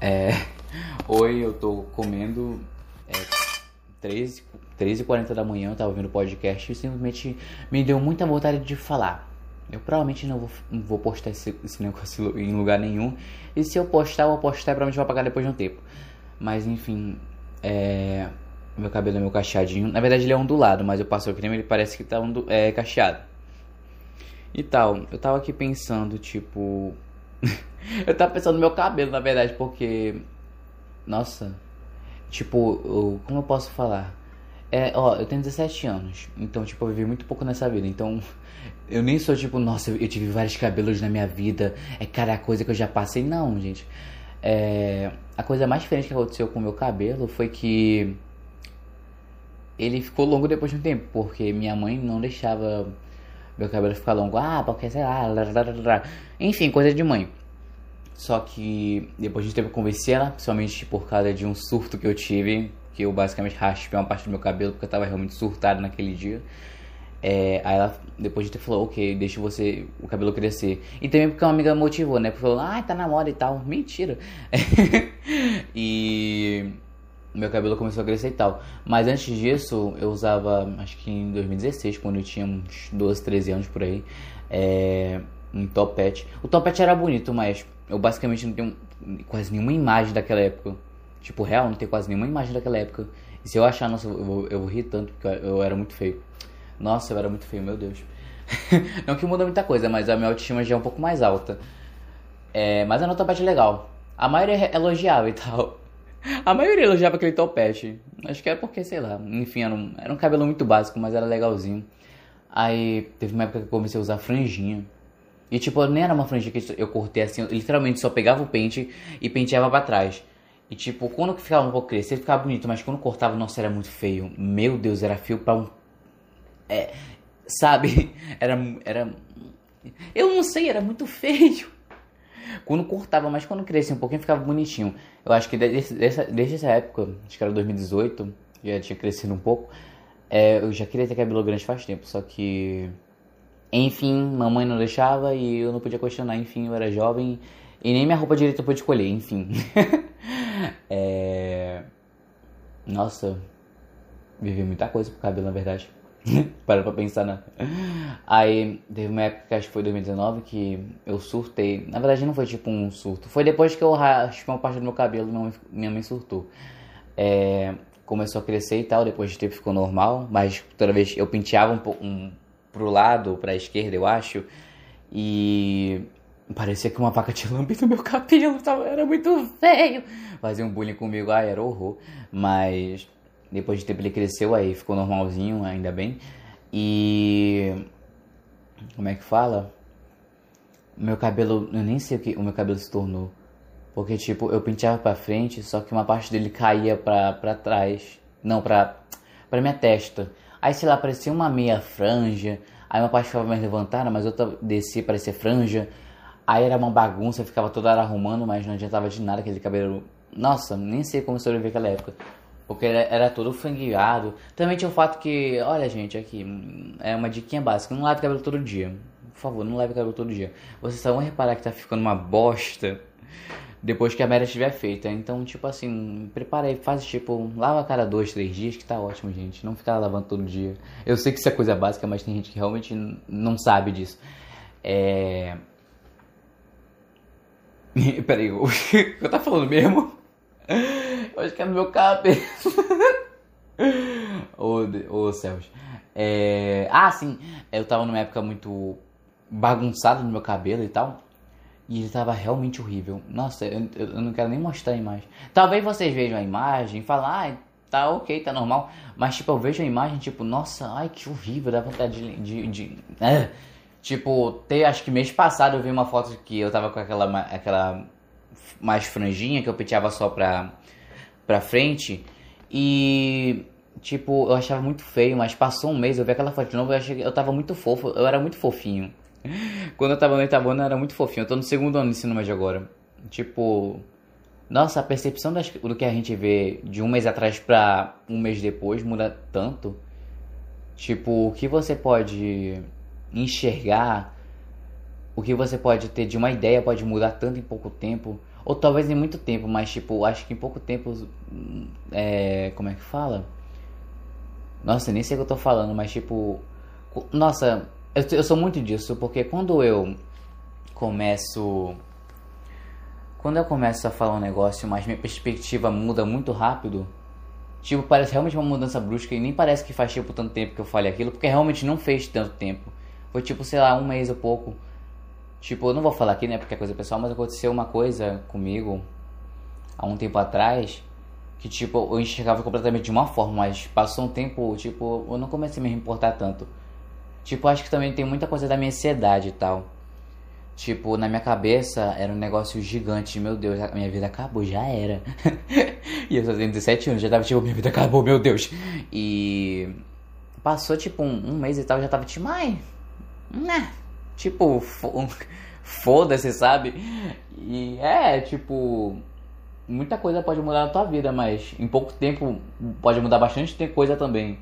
É, hoje eu tô comendo é, 13, 13h40 da manhã, eu tava ouvindo podcast e simplesmente me deu muita vontade de falar. Eu provavelmente não vou, não vou postar esse, esse negócio em lugar nenhum. E se eu postar, eu vou postar e provavelmente vou apagar depois de um tempo. Mas enfim, é, meu cabelo é meio cacheadinho. Na verdade ele é ondulado, mas eu passo o creme ele parece que tá ondu, é, cacheado. E tal, eu tava aqui pensando, tipo, eu tava pensando no meu cabelo, na verdade, porque. Nossa. Tipo, eu, como eu posso falar? É, ó, eu tenho 17 anos. Então, tipo, eu vivi muito pouco nessa vida. Então, eu nem sou tipo, nossa, eu tive vários cabelos na minha vida. É cada coisa que eu já passei. Não, gente. É, a coisa mais diferente que aconteceu com o meu cabelo foi que. Ele ficou longo depois de um tempo. Porque minha mãe não deixava meu cabelo ficar longo. Ah, porque sei lá. Enfim, coisa de mãe. Só que depois de tempo eu convenci ela, principalmente por causa de um surto que eu tive, que eu basicamente raspei uma parte do meu cabelo porque eu tava realmente surtado naquele dia. É, aí ela, depois de ter falou, ok, deixa você o cabelo crescer. E também porque uma amiga motivou, né? Porque falou, ah, tá na moda e tal. Mentira. e meu cabelo começou a crescer e tal. Mas antes disso, eu usava, acho que em 2016, quando eu tinha uns 12, 13 anos por aí, é, um topete. O topete era bonito, mas eu basicamente não tenho quase nenhuma imagem daquela época. Tipo, real, não tenho quase nenhuma imagem daquela época. E se eu achar, nossa, eu vou, eu vou rir tanto, porque eu era muito feio. Nossa, eu era muito feio, meu Deus. não que muda muita coisa, mas a minha autoestima já é um pouco mais alta. É, mas a nota topete legal. A maioria elogiava e tal. A maioria elogiava aquele topete. Acho que era porque, sei lá, enfim, era um, era um cabelo muito básico, mas era legalzinho. Aí teve uma época que eu comecei a usar franjinha. E tipo, nem era uma franjinha que eu cortei assim, eu literalmente só pegava o pente e penteava para trás. E tipo, quando ficava um pouco crescido, ficava bonito, mas quando cortava, nossa, era muito feio. Meu Deus, era fio pra um. É. Sabe? Era. Era. Eu não sei, era muito feio. Quando cortava, mas quando crescia um pouquinho, ficava bonitinho. Eu acho que desde, desde essa época, acho que era 2018, já tinha crescido um pouco. É, eu já queria ter cabelo grande faz tempo, só que enfim, mamãe não deixava e eu não podia questionar. Enfim, eu era jovem e nem minha roupa direita eu pude escolher. Enfim. é... Nossa, vivi muita coisa pro cabelo, na verdade. Para pra pensar, né? Aí teve uma época que acho que foi 2019 que eu surtei. Na verdade, não foi tipo um surto. Foi depois que eu raspei uma parte do meu cabelo minha mãe, minha mãe surtou. É... Começou a crescer e tal, depois de tempo ficou normal. Mas toda vez eu penteava um pouco. Um pro lado, pra esquerda, eu acho. E parecia que uma faca tinha lambido meu cabelo, tava, era muito feio. Fazia um bullying comigo, ai, era horror. Mas depois de tempo ele cresceu, aí ficou normalzinho, ainda bem. E. Como é que fala? Meu cabelo, eu nem sei o que o meu cabelo se tornou. Porque, tipo, eu penteava pra frente, só que uma parte dele caía pra, pra trás. Não, pra, pra minha testa. Aí, sei lá, parecia uma meia franja. Aí uma parte ficava mais levantada, mas outra descia, parecia franja. Aí era uma bagunça, ficava toda hora arrumando, mas não adiantava de nada aquele cabelo. Nossa, nem sei como sobreviver aquela época. Porque era, era todo frangueado. Também tinha o fato que, olha gente, aqui, é uma diquinha básica, não lave cabelo todo dia. Por favor, não lave cabelo todo dia. Vocês só vão reparar que tá ficando uma bosta depois que a merda estiver feita. Então, tipo assim, prepara aí, faz tipo, lava a cara dois, três dias, que tá ótimo, gente. Não ficar lavando todo dia. Eu sei que isso é coisa básica, mas tem gente que realmente não sabe disso. É. Peraí, eu... eu tava falando mesmo? Eu acho que é no meu cabelo. ô, ô céus. É... Ah, sim. Eu tava numa época muito bagunçada no meu cabelo e tal. E ele tava realmente horrível. Nossa, eu, eu, não quero nem mostrar a imagem. Talvez vocês vejam a imagem e falem, ah, tá ok, tá normal. Mas, tipo, eu vejo a imagem, tipo, nossa, ai, que horrível, dá vontade de. de, de é. Tipo, ter, acho que mês passado eu vi uma foto que eu tava com aquela, aquela mais franjinha que eu penteava só pra, pra frente. E, tipo, eu achava muito feio, mas passou um mês, eu vi aquela foto de novo, eu achei eu tava muito fofo, eu era muito fofinho. Quando eu tava no oitavo ano, era muito fofinho. Eu tô no segundo ano de ensino médio agora. Tipo, nossa, a percepção das, do que a gente vê de um mês atrás pra um mês depois muda tanto. Tipo, o que você pode enxergar, o que você pode ter de uma ideia pode mudar tanto em pouco tempo. Ou talvez em muito tempo, mas tipo, acho que em pouco tempo. É. Como é que fala? Nossa, nem sei o que eu tô falando, mas tipo. Nossa, eu, eu sou muito disso, porque quando eu começo. Quando eu começo a falar um negócio, mas minha perspectiva muda muito rápido. Tipo, parece realmente uma mudança brusca e nem parece que faz tipo tanto tempo que eu falei aquilo, porque realmente não fez tanto tempo. Foi tipo, sei lá, um mês ou pouco. Tipo, eu não vou falar aqui, né, porque é coisa pessoal, mas aconteceu uma coisa comigo há um tempo atrás que, tipo, eu enxergava completamente de uma forma, mas passou um tempo, tipo, eu não comecei a me importar tanto. Tipo, acho que também tem muita coisa da minha ansiedade e tal. Tipo, na minha cabeça era um negócio gigante. Meu Deus, a minha vida acabou, já era. e eu só tenho 17 anos, já tava tipo, minha vida acabou, meu Deus. E passou tipo um, um mês e tal, já tava tipo, ai, né? Tipo, foda-se, sabe? E é, tipo, muita coisa pode mudar na tua vida, mas em pouco tempo pode mudar bastante coisa também.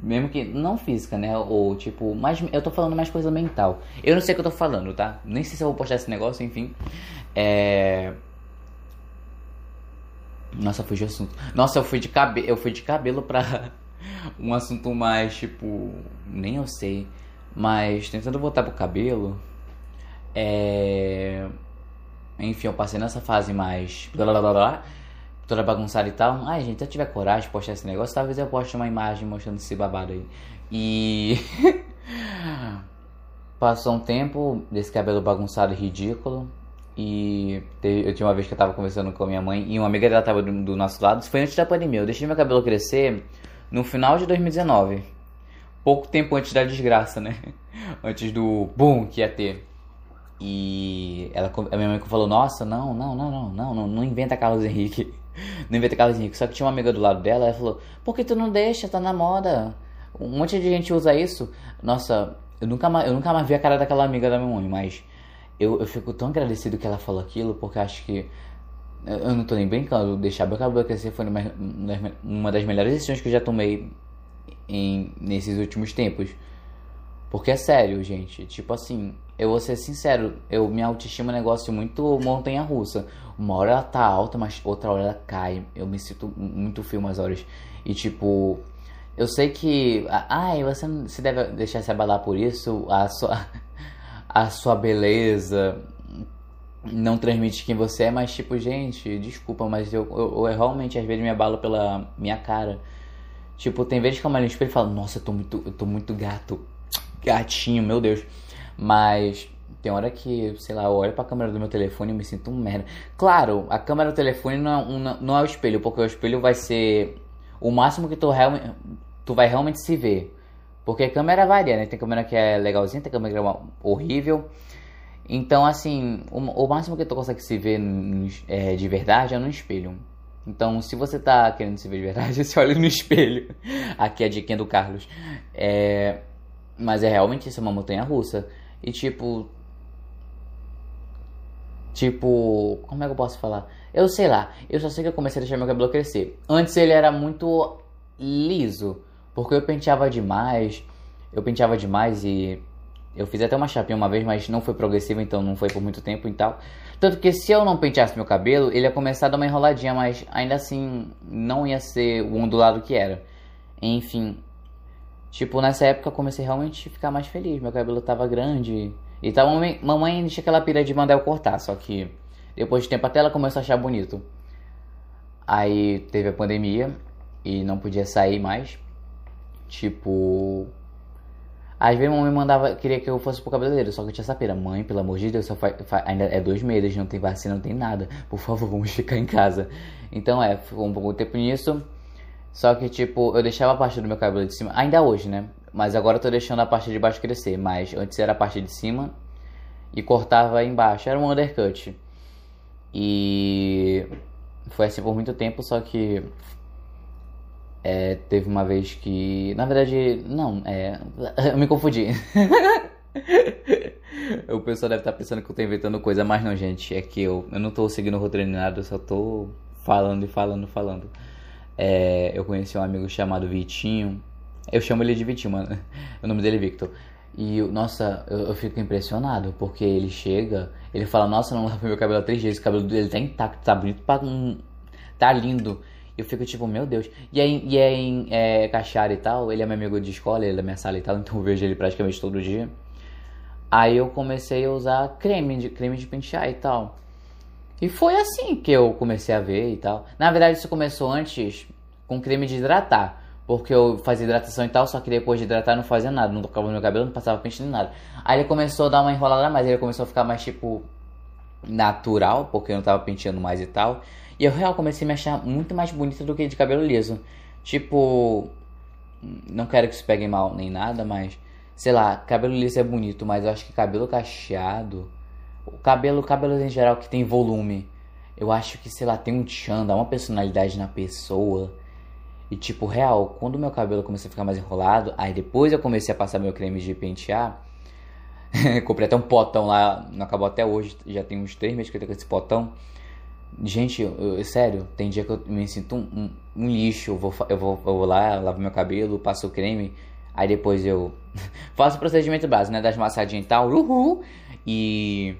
Mesmo que não física, né? Ou tipo, mais eu tô falando mais coisa mental. Eu não sei o que eu tô falando, tá? Nem sei se eu vou postar esse negócio, enfim. É Nossa, fugi o assunto. Nossa, eu fui de cabelo, eu fui de cabelo pra um assunto mais tipo, nem eu sei. Mas tentando voltar pro cabelo, é... Enfim, eu passei nessa fase mais. Blá, blá, blá, blá, toda bagunçada e tal. Ai, gente, se eu tiver coragem de postar esse negócio, talvez eu poste uma imagem mostrando esse babado aí. E. Passou um tempo desse cabelo bagunçado e ridículo. E eu tinha uma vez que eu tava conversando com a minha mãe e uma amiga dela tava do, do nosso lado. Isso foi antes da pandemia. Eu deixei meu cabelo crescer no final de 2019 pouco tempo antes da desgraça, né? Antes do boom que ia ter. E ela, a minha mãe falou: Nossa, não, não, não, não, não, não, não inventa Carlos Henrique. Não inventa Carlos Henrique. Só que tinha uma amiga do lado dela, ela falou: Por que tu não deixa? Tá na moda. Um monte de gente usa isso. Nossa, eu nunca mais, eu nunca mais vi a cara daquela amiga da minha mãe, mas eu, eu fico tão agradecido que ela falou aquilo, porque acho que. Eu não tô nem brincando, deixar meu cabelo crescer foi uma das melhores decisões que eu já tomei em, nesses últimos tempos. Porque é sério, gente. Tipo assim, eu vou ser sincero, eu minha autoestima é um negócio muito montanha russa. Uma hora ela tá alta, mas outra hora ela cai. Eu me sinto muito frio umas horas. E tipo, eu sei que. Ai, você não se deve deixar se abalar por isso. A sua, a sua beleza não transmite quem você é, mas tipo, gente, desculpa, mas eu, eu, eu realmente às vezes me abalo pela minha cara. Tipo, tem vezes que eu olho no espelho e falo, nossa, eu tô muito, eu tô muito gato. Gatinho, meu Deus. Mas tem hora que, sei lá, eu olho pra câmera do meu telefone e me sinto um merda. Claro, a câmera do telefone não é, um, não é o espelho, porque o espelho vai ser o máximo que tu, tu vai realmente se ver. Porque a câmera varia, né? Tem câmera que é legalzinha, tem câmera que é horrível. Então, assim, o, o máximo que tu consegue se ver é, de verdade é no espelho. Então, se você tá querendo se ver de verdade, você olha no espelho. Aqui é a diquinha do Carlos. É... Mas é realmente isso, é uma montanha russa. E tipo. Tipo. Como é que eu posso falar? Eu sei lá. Eu só sei que eu comecei a deixar meu cabelo crescer. Antes ele era muito liso. Porque eu penteava demais. Eu penteava demais e. Eu fiz até uma chapinha uma vez, mas não foi progressivo, então não foi por muito tempo e tal. Tanto que se eu não penteasse meu cabelo, ele ia começar a dar uma enroladinha, mas ainda assim não ia ser o ondulado que era. Enfim, tipo, nessa época eu comecei realmente a ficar mais feliz. Meu cabelo tava grande. E tal, mamãe, mamãe tinha aquela pira de mandar eu cortar, só que depois de tempo até ela começou a achar bonito. Aí teve a pandemia e não podia sair mais. Tipo, às vezes a mãe mandava, queria que eu fosse pro cabeleireiro, só que eu tinha essa pera. Mãe, pelo amor de Deus, só ainda é dois meses, não tem vacina, não tem nada. Por favor, vamos ficar em casa. Então é, ficou um pouco tempo nisso. Só que, tipo, eu deixava a parte do meu cabelo de cima, ainda hoje, né? Mas agora eu tô deixando a parte de baixo crescer. Mas antes era a parte de cima e cortava embaixo. Era um undercut. E foi assim por muito tempo, só que é, teve uma vez que. Na verdade, não, é. Eu me confundi. o pessoal deve estar pensando que eu tô inventando coisa, mas não, gente. É que eu, eu não tô seguindo o roteiro nada, eu só tô falando e falando, falando. É, eu conheci um amigo chamado Vitinho. Eu chamo ele de Vitinho, mano. O nome dele é Victor. E, nossa, eu, eu, fico impressionado, porque ele chega, ele fala, nossa, não lavei meu cabelo há três dias, o cabelo dele tá intacto, tá bonito, pra, tá lindo. Eu fico tipo, meu Deus. E é, e é em é, e tal, ele é meu amigo de escola, ele é da minha sala e tal, então eu vejo ele praticamente todo dia. Aí eu comecei a usar creme de, creme de pentear e tal. E foi assim que eu comecei a ver e tal. Na verdade, isso começou antes com creme de hidratar. Porque eu fazia hidratação e tal, só que depois de hidratar não fazia nada, não tocava no meu cabelo, não passava pente nem nada. Aí ele começou a dar uma enrolada mais, ele começou a ficar mais tipo natural, porque eu não tava penteando mais e tal. E eu real comecei a me achar muito mais bonita do que de cabelo liso. Tipo, não quero que isso pegue mal nem nada, mas sei lá, cabelo liso é bonito, mas eu acho que cabelo cacheado, o cabelo, cabelo em geral que tem volume, eu acho que sei lá, tem um tchan, dá uma personalidade na pessoa. E tipo, real, quando meu cabelo começou a ficar mais enrolado, aí depois eu comecei a passar meu creme de pentear. Comprei até um potão lá, não acabou até hoje, já tem uns 3 meses que eu tenho com esse potão. Gente, eu, eu, sério, tem dia que eu me sinto um, um, um lixo. Eu vou, eu, vou, eu vou lá, lavo meu cabelo, passo o creme, aí depois eu faço o procedimento básico, né? Das massadinhas e tal, uhul. E.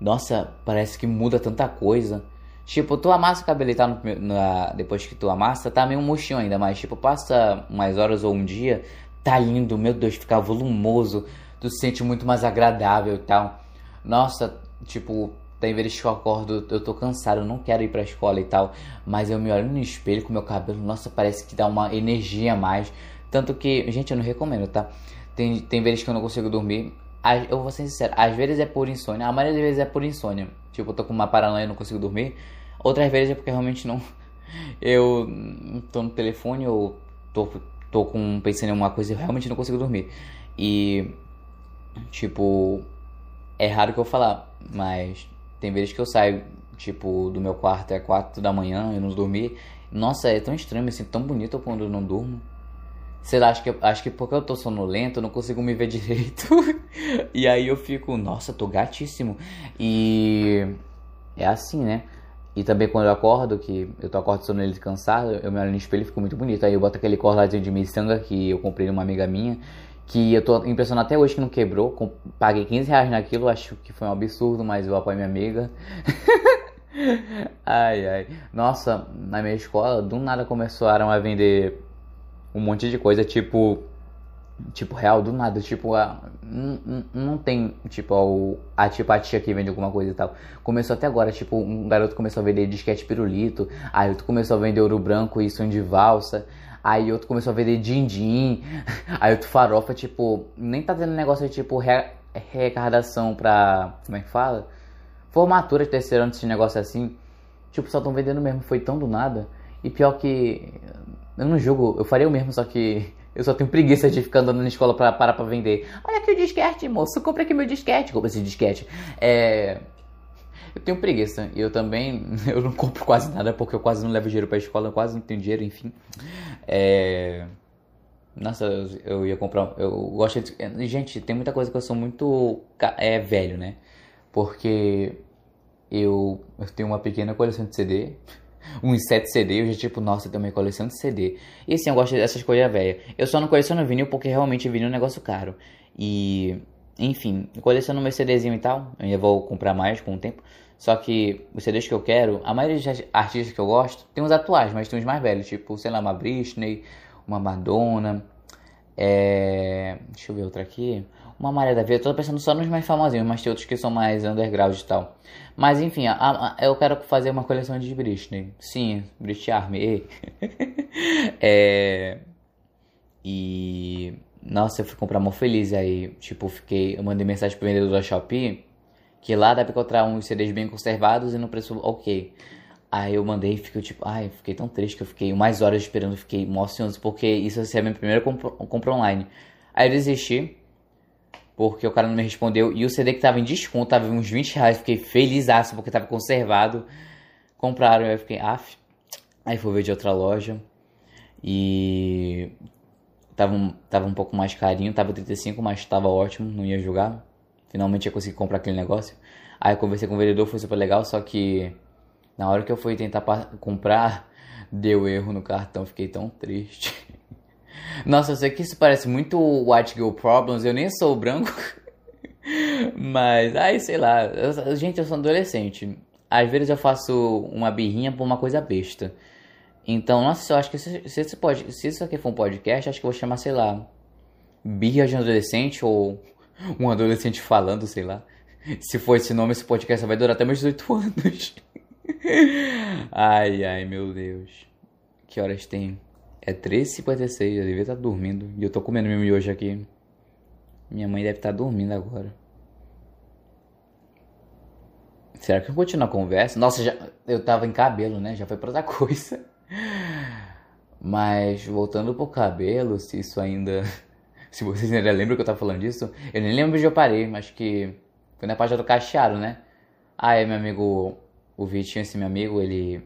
Nossa, parece que muda tanta coisa. Tipo, tu amassa o cabelo e tá no, na, depois que tu amassa, tá meio murchinho ainda, mas tipo, passa umas horas ou um dia, tá lindo, meu Deus, fica volumoso, tu se sente muito mais agradável e tal. Nossa, tipo, tem vezes que eu acordo, eu tô cansado, eu não quero ir pra escola e tal, mas eu me olho no espelho com meu cabelo, nossa, parece que dá uma energia a mais. Tanto que, gente, eu não recomendo, tá? Tem, tem vezes que eu não consigo dormir. Eu vou ser sincero, às vezes é por insônia, a maioria das vezes é por insônia. Tipo, eu tô com uma paranoia e não consigo dormir. Outras vezes é porque realmente não. Eu tô no telefone ou tô, tô com, pensando em alguma coisa e realmente não consigo dormir. E. Tipo. É raro que eu falar, mas tem vezes que eu saio, tipo, do meu quarto é 4 da manhã, eu não dormi. Nossa, é tão estranho, me sinto tão bonito quando eu não durmo. Sei lá, acho que, acho que porque eu tô sonolento, eu não consigo me ver direito. e aí eu fico, nossa, tô gatíssimo. E é assim, né? E também quando eu acordo, que eu tô acordo sonolento cansado, eu me olho no espelho e fico muito bonito. Aí eu boto aquele corladinho de miçanga que eu comprei numa amiga minha, que eu tô impressionado até hoje que não quebrou. Paguei 15 reais naquilo, acho que foi um absurdo, mas eu apoio minha amiga. ai, ai. Nossa, na minha escola, do nada começaram a vender um monte de coisa, tipo. Tipo, real, do nada, tipo, a, não, não tem, tipo, a, a, tipo, a tia que vende alguma coisa e tal. Começou até agora, tipo, um garoto começou a vender disquete pirulito, aí outro começou a vender ouro branco e sonho de valsa, aí outro começou a vender din-din, aí outro farofa, tipo, nem tá tendo negócio de, tipo, re, recardação pra, como é que fala? Formatura de terceiro ano, esse negócio assim. Tipo, só tão vendendo mesmo, foi tão do nada. E pior que eu não julgo, eu faria o mesmo, só que eu só tenho preguiça de ficar andando na escola pra parar pra vender. Olha aqui o disquete, moço, compra aqui meu disquete. Compra esse disquete. É... Eu tenho preguiça. E eu também, eu não compro quase nada porque eu quase não levo dinheiro pra escola, eu quase não tenho dinheiro, enfim. É... Nossa, eu ia comprar. Eu gosto de. Gente, tem muita coisa que eu sou muito. É velho, né? Porque eu, eu tenho uma pequena coleção de CD uns 7 CD, eu já tipo, nossa, tem uma coleção de CD. E assim, eu gosto dessas coisas velhas. Eu só não coleciono vinil porque realmente vinil é um negócio caro. E, enfim, coleciono meu CDzinho e tal. Eu ainda vou comprar mais com o tempo. Só que os CDs que eu quero, a maioria dos artistas que eu gosto, tem uns atuais, mas tem uns mais velhos. Tipo, sei lá, uma Britney, uma Madonna. É... Deixa eu ver outra aqui. Uma Maria da Vida. Eu tô pensando só nos mais famosinhos, mas tem outros que são mais underground e tal. Mas enfim, a, a, eu quero fazer uma coleção de Britney. Sim, Britney Army. é... E. Nossa, eu fui comprar mó feliz aí. Tipo, fiquei. Eu mandei mensagem pro vendedor da Shopee. Que lá dá pra encontrar uns CDs bem conservados e no preço ok. Aí eu mandei e fiquei tipo, ai, fiquei tão triste que eu fiquei mais horas esperando, fiquei emocionado porque isso ia ser a minha primeira compra online. Aí eu desisti, porque o cara não me respondeu. E o CD que tava em desconto, tava uns 20 reais. Fiquei feliz porque tava conservado. Compraram, eu fiquei, af. Aí fui ver de outra loja. E tava um, tava um pouco mais carinho, tava 35, mas tava ótimo, não ia jogar. Finalmente ia conseguir comprar aquele negócio. Aí eu conversei com o vendedor, foi super legal, só que na hora que eu fui tentar comprar, deu erro no cartão, fiquei tão triste. Nossa, eu sei que isso parece muito White Girl Problems, eu nem sou branco. Mas, ai, sei lá. Eu, gente, eu sou adolescente. Às vezes eu faço uma birrinha por uma coisa besta. Então, nossa, eu acho que se, se, pode, se isso aqui for um podcast, acho que eu vou chamar, sei lá, birra de um adolescente ou um adolescente falando, sei lá. Se for esse nome, esse podcast vai durar até meus 18 anos. ai, ai, meu Deus. Que horas tem? É 13h56, eu devia estar dormindo. E eu tô comendo meu miojo aqui. Minha mãe deve estar dormindo agora. Será que eu continuo a conversa? Nossa, já, eu tava em cabelo, né? Já foi pra outra coisa. Mas voltando pro cabelo, se isso ainda. Se vocês ainda lembram que eu tava falando disso, eu nem lembro onde eu parei, mas que foi na página do cacheado, né? Ah, é meu amigo, o Vitinho, esse meu amigo, ele.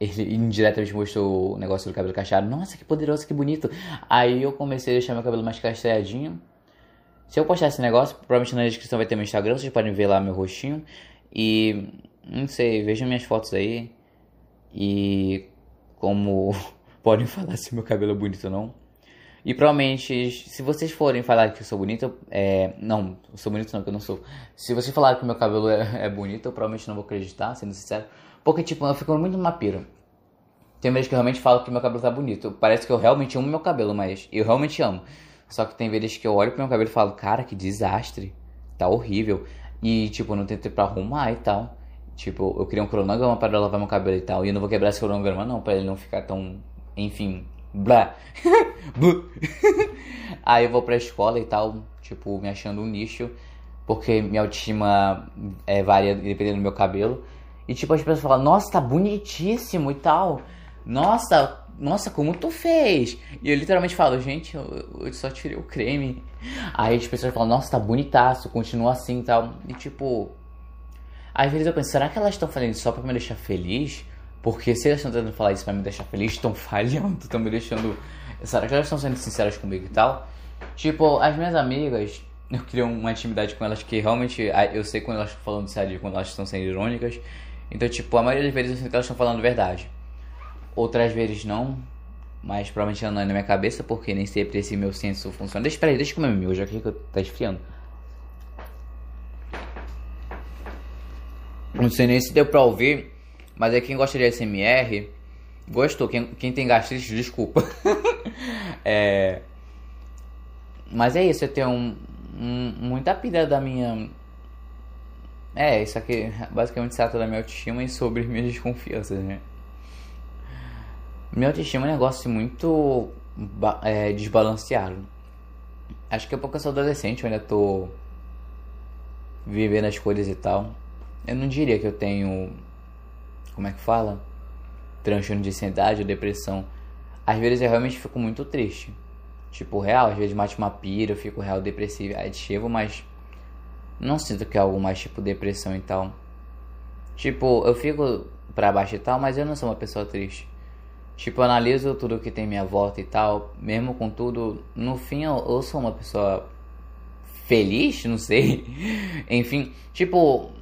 Ele indiretamente mostrou o negócio do cabelo cacheado. Nossa, que poderoso, que bonito. Aí eu comecei a deixar meu cabelo mais cacheadinho. Se eu postar esse negócio, provavelmente na descrição vai ter meu Instagram, vocês podem ver lá meu rostinho. E não sei, vejam minhas fotos aí. E como podem falar se meu cabelo é bonito ou não. E provavelmente, se vocês forem falar que eu sou bonito, é... não, eu sou bonito não, que eu não sou. Se vocês falarem que meu cabelo é, é bonito, eu provavelmente não vou acreditar, sendo sincero. Porque, tipo, eu fico muito numa pira. Tem vezes que eu realmente falo que meu cabelo tá bonito. Parece que eu realmente amo meu cabelo, mas eu realmente amo. Só que tem vezes que eu olho pro meu cabelo e falo, cara, que desastre. Tá horrível. E, tipo, eu não tenho tempo pra arrumar e tal. Tipo, eu queria um cronograma para lavar meu cabelo e tal. E eu não vou quebrar esse cronograma, não, pra ele não ficar tão. Enfim. Blá. Aí eu vou pra escola e tal, tipo, me achando um nicho. Porque minha autoestima é, varia dependendo do meu cabelo. E, tipo, as pessoas falam, nossa, tá bonitíssimo e tal. Nossa, nossa, como tu fez? E eu literalmente falo, gente, eu, eu só tirei o creme. Aí as pessoas falam, nossa, tá bonitaço, continua assim e tal. E tipo, às vezes eu penso, será que elas estão fazendo só pra me deixar feliz? Porque se elas estão tentando falar isso pra me deixar feliz, estão falhando, estão me deixando. Será que elas estão sendo sinceras comigo e tal? Tipo, as minhas amigas, eu queria uma intimidade com elas que realmente eu sei quando elas estão falando sério quando elas estão sendo irônicas. Então, tipo, a maioria das vezes eu sinto que elas estão falando verdade. Outras vezes não, mas provavelmente não é na minha cabeça, porque nem sempre esse meu senso funciona. Deixa, peraí, deixa eu comer meu, já que tá esfriando. Não sei nem se deu pra ouvir, mas é quem gosta de SMR, gostou. Quem, quem tem gastrite, desculpa. é... Mas é isso, eu tenho um, um, muita pilha da minha. É, isso aqui basicamente se trata da minha autoestima e sobre minhas desconfianças, né? Minha autoestima é um negócio muito é, desbalanceado. Acho que é porque eu sou adolescente, eu ainda tô vivendo as coisas e tal. Eu não diria que eu tenho. Como é que fala? Transtorno de ansiedade ou depressão. Às vezes eu realmente fico muito triste. Tipo, real, às vezes mate uma pira, eu fico real depressivo, aditivo, mas não sinto que é algo mais tipo depressão e tal. Tipo, eu fico pra baixo e tal, mas eu não sou uma pessoa triste. Tipo, eu analiso tudo que tem minha volta e tal, mesmo com tudo, no fim eu, eu sou uma pessoa feliz, não sei. Enfim, tipo,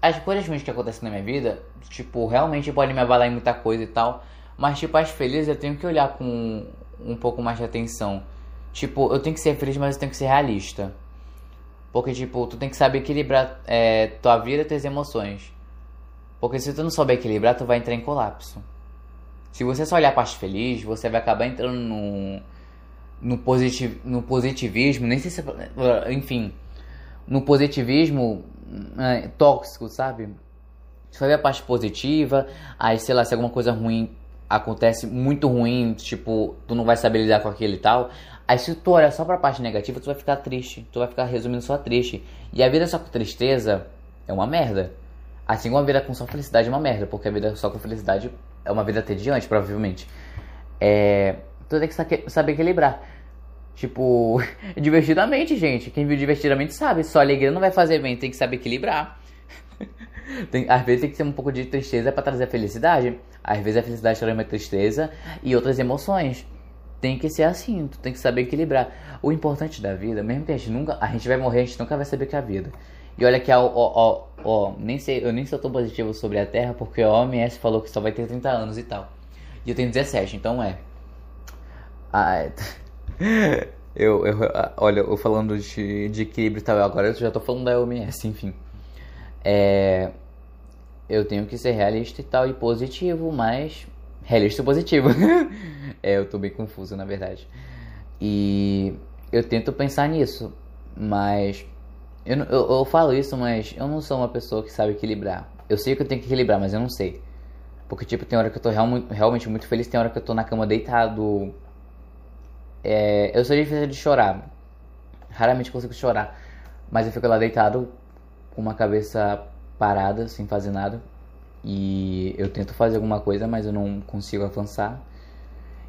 as coisas ruins que acontecem na minha vida, tipo, realmente podem me abalar em muita coisa e tal, mas tipo, as felizes eu tenho que olhar com um pouco mais de atenção. Tipo, eu tenho que ser feliz, mas eu tenho que ser realista. Porque, tipo, tu tem que saber equilibrar é, tua vida e tuas emoções. Porque se tu não souber equilibrar, tu vai entrar em colapso. Se você só olhar a parte feliz, você vai acabar entrando no, no, positiv, no positivismo, nem sei se. Enfim, no positivismo é, tóxico, sabe? Você vai ver a parte positiva, aí sei lá, se alguma coisa ruim acontece muito ruim, tipo, tu não vai saber lidar com aquilo e tal. Aí se tu olhar só pra parte negativa, tu vai ficar triste. Tu vai ficar resumindo só triste. E a vida só com tristeza é uma merda. Assim como a vida com só felicidade é uma merda, porque a vida só com felicidade é uma vida tediante, provavelmente. É, tu tem que saber equilibrar. Tipo, divertidamente, gente. Quem viu divertidamente sabe. Só alegria não vai fazer bem, tem que saber equilibrar. tem, às vezes tem que ter um pouco de tristeza para trazer a felicidade. Às vezes a felicidade traz uma tristeza e outras emoções. Tem que ser assim, tu tem que saber equilibrar. O importante da vida, mesmo que a gente nunca. A gente vai morrer, a gente nunca vai saber que é a vida. E olha que, ó, ó, ó, nem sei, eu nem sou tão positivo sobre a Terra, porque a OMS falou que só vai ter 30 anos e tal. E eu tenho 17, então é. Ah, eu, eu, olha, eu falando de, de equilíbrio e tal, agora eu já tô falando da OMS, enfim. É, eu tenho que ser realista e tal, e positivo, mas. Realista positivo. é, eu tô bem confuso, na verdade. E eu tento pensar nisso, mas. Eu, eu, eu falo isso, mas eu não sou uma pessoa que sabe equilibrar. Eu sei que eu tenho que equilibrar, mas eu não sei. Porque, tipo, tem hora que eu tô real, realmente muito feliz, tem hora que eu tô na cama deitado. É, eu sou difícil de chorar. Raramente consigo chorar. Mas eu fico lá deitado com uma cabeça parada, sem fazer nada. E eu tento fazer alguma coisa, mas eu não consigo avançar.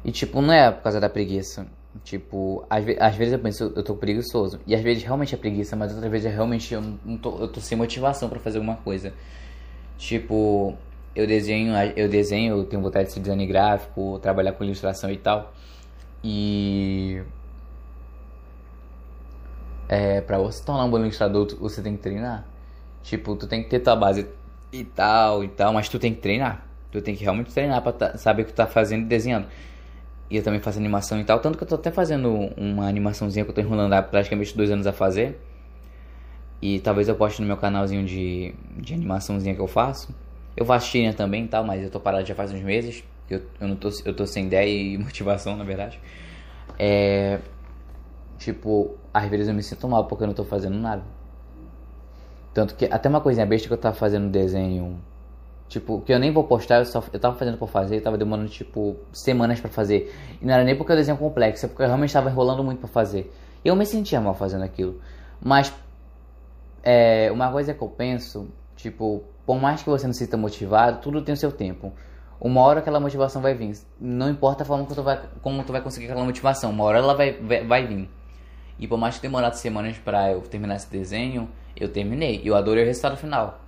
E, tipo, não é por causa da preguiça. Tipo, às, ve às vezes eu penso, eu tô preguiçoso. E às vezes realmente é preguiça, mas outras vezes é realmente eu não tô, eu tô sem motivação para fazer alguma coisa. Tipo, eu desenho, eu desenho, eu tenho vontade de ser design gráfico, trabalhar com ilustração e tal. E é, para você tornar um bom ilustrador, você tem que treinar. Tipo, tu tem que ter tua base e tal e tal, mas tu tem que treinar. Tu tem que realmente treinar pra saber o que tu tá fazendo e desenhando. E eu também faço animação e tal, tanto que eu tô até fazendo uma animaçãozinha que eu tô enrolando há praticamente dois anos a fazer. E talvez eu poste no meu canalzinho de, de animaçãozinha que eu faço. Eu faço tirinha também e tal, mas eu tô parado já faz uns meses. Eu, eu, não tô, eu tô sem ideia e motivação, na verdade. É. Tipo, às vezes eu me sinto mal porque eu não tô fazendo nada. Tanto que até uma coisinha besta que eu tava fazendo desenho. Tipo, que eu nem vou postar, eu, só, eu tava fazendo por fazer, eu tava demorando tipo semanas para fazer. E não era nem porque o desenho complexo, é porque eu realmente tava enrolando muito para fazer. E eu me sentia mal fazendo aquilo. Mas é, uma coisa que eu penso, tipo, por mais que você não se sinta motivado, tudo tem o seu tempo. Uma hora aquela motivação vai vir. Não importa a forma que tu vai, como tu vai conseguir aquela motivação, uma hora ela vai, vai, vai vir. E por mais que demorasse semanas para eu terminar esse desenho, eu terminei. Eu adorei o resultado final.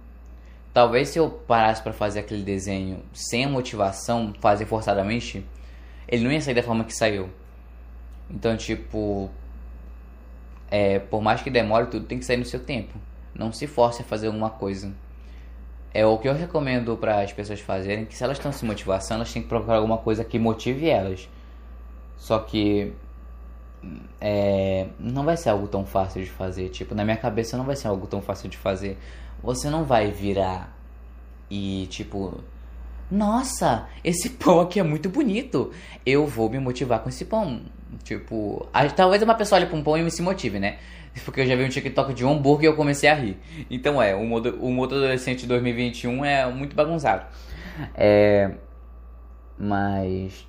Talvez se eu parasse para fazer aquele desenho sem a motivação, fazer forçadamente, ele não ia sair da forma que saiu. Então, tipo, é, por mais que demore, tudo tem que sair no seu tempo. Não se force a fazer alguma coisa. É o que eu recomendo para as pessoas fazerem, que se elas estão se motivação, elas têm que procurar alguma coisa que motive elas. Só que é, não vai ser algo tão fácil de fazer. Tipo, na minha cabeça não vai ser algo tão fácil de fazer. Você não vai virar e tipo, nossa, esse pão aqui é muito bonito. Eu vou me motivar com esse pão. Tipo, talvez uma pessoa olhe para um pão e se motive, né? Porque eu já vi um TikTok de hambúrguer e eu comecei a rir. Então é, o modo, o modo adolescente de 2021 é muito bagunçado. É. Mas.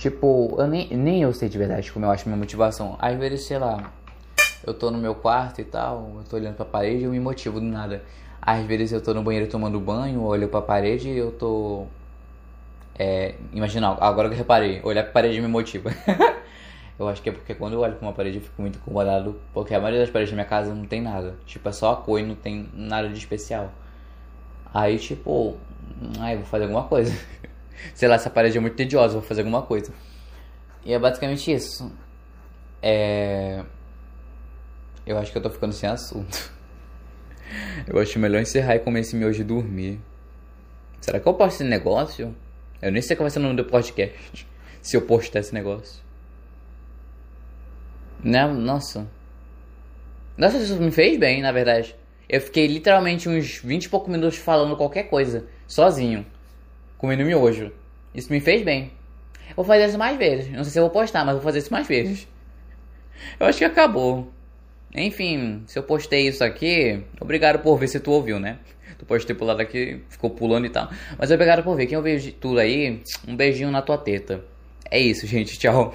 Tipo, eu nem, nem eu sei de verdade como eu acho minha motivação. Às vezes, sei lá, eu tô no meu quarto e tal, eu tô olhando pra parede e eu me motivo do nada. Às vezes eu tô no banheiro tomando banho, olho pra parede e eu tô. É, imagina, agora que eu reparei, olhar pra parede me motiva. Eu acho que é porque quando eu olho pra uma parede eu fico muito incomodado, porque a maioria das paredes da minha casa não tem nada. Tipo, é só a cor e não tem nada de especial. Aí, tipo, ai, vou fazer alguma coisa. Sei lá, essa parede é muito tediosa, vou fazer alguma coisa. E é basicamente isso. É. Eu acho que eu tô ficando sem assunto. Eu acho melhor encerrar e começar hoje e dormir. Será que eu posto esse negócio? Eu nem sei qual vai ser o nome do podcast. Se eu postar esse negócio. Né? Nossa. Nossa, isso me fez bem, na verdade. Eu fiquei literalmente uns 20 e poucos minutos falando qualquer coisa, sozinho, comendo miojo. Isso me fez bem. Vou fazer isso mais vezes. Não sei se eu vou postar, mas vou fazer isso mais vezes. Eu acho que acabou. Enfim, se eu postei isso aqui, obrigado por ver se tu ouviu, né? Tu pode ter pulado aqui, ficou pulando e tal. Mas obrigado por ver. Quem ouviu tudo aí, um beijinho na tua teta. É isso, gente. Tchau.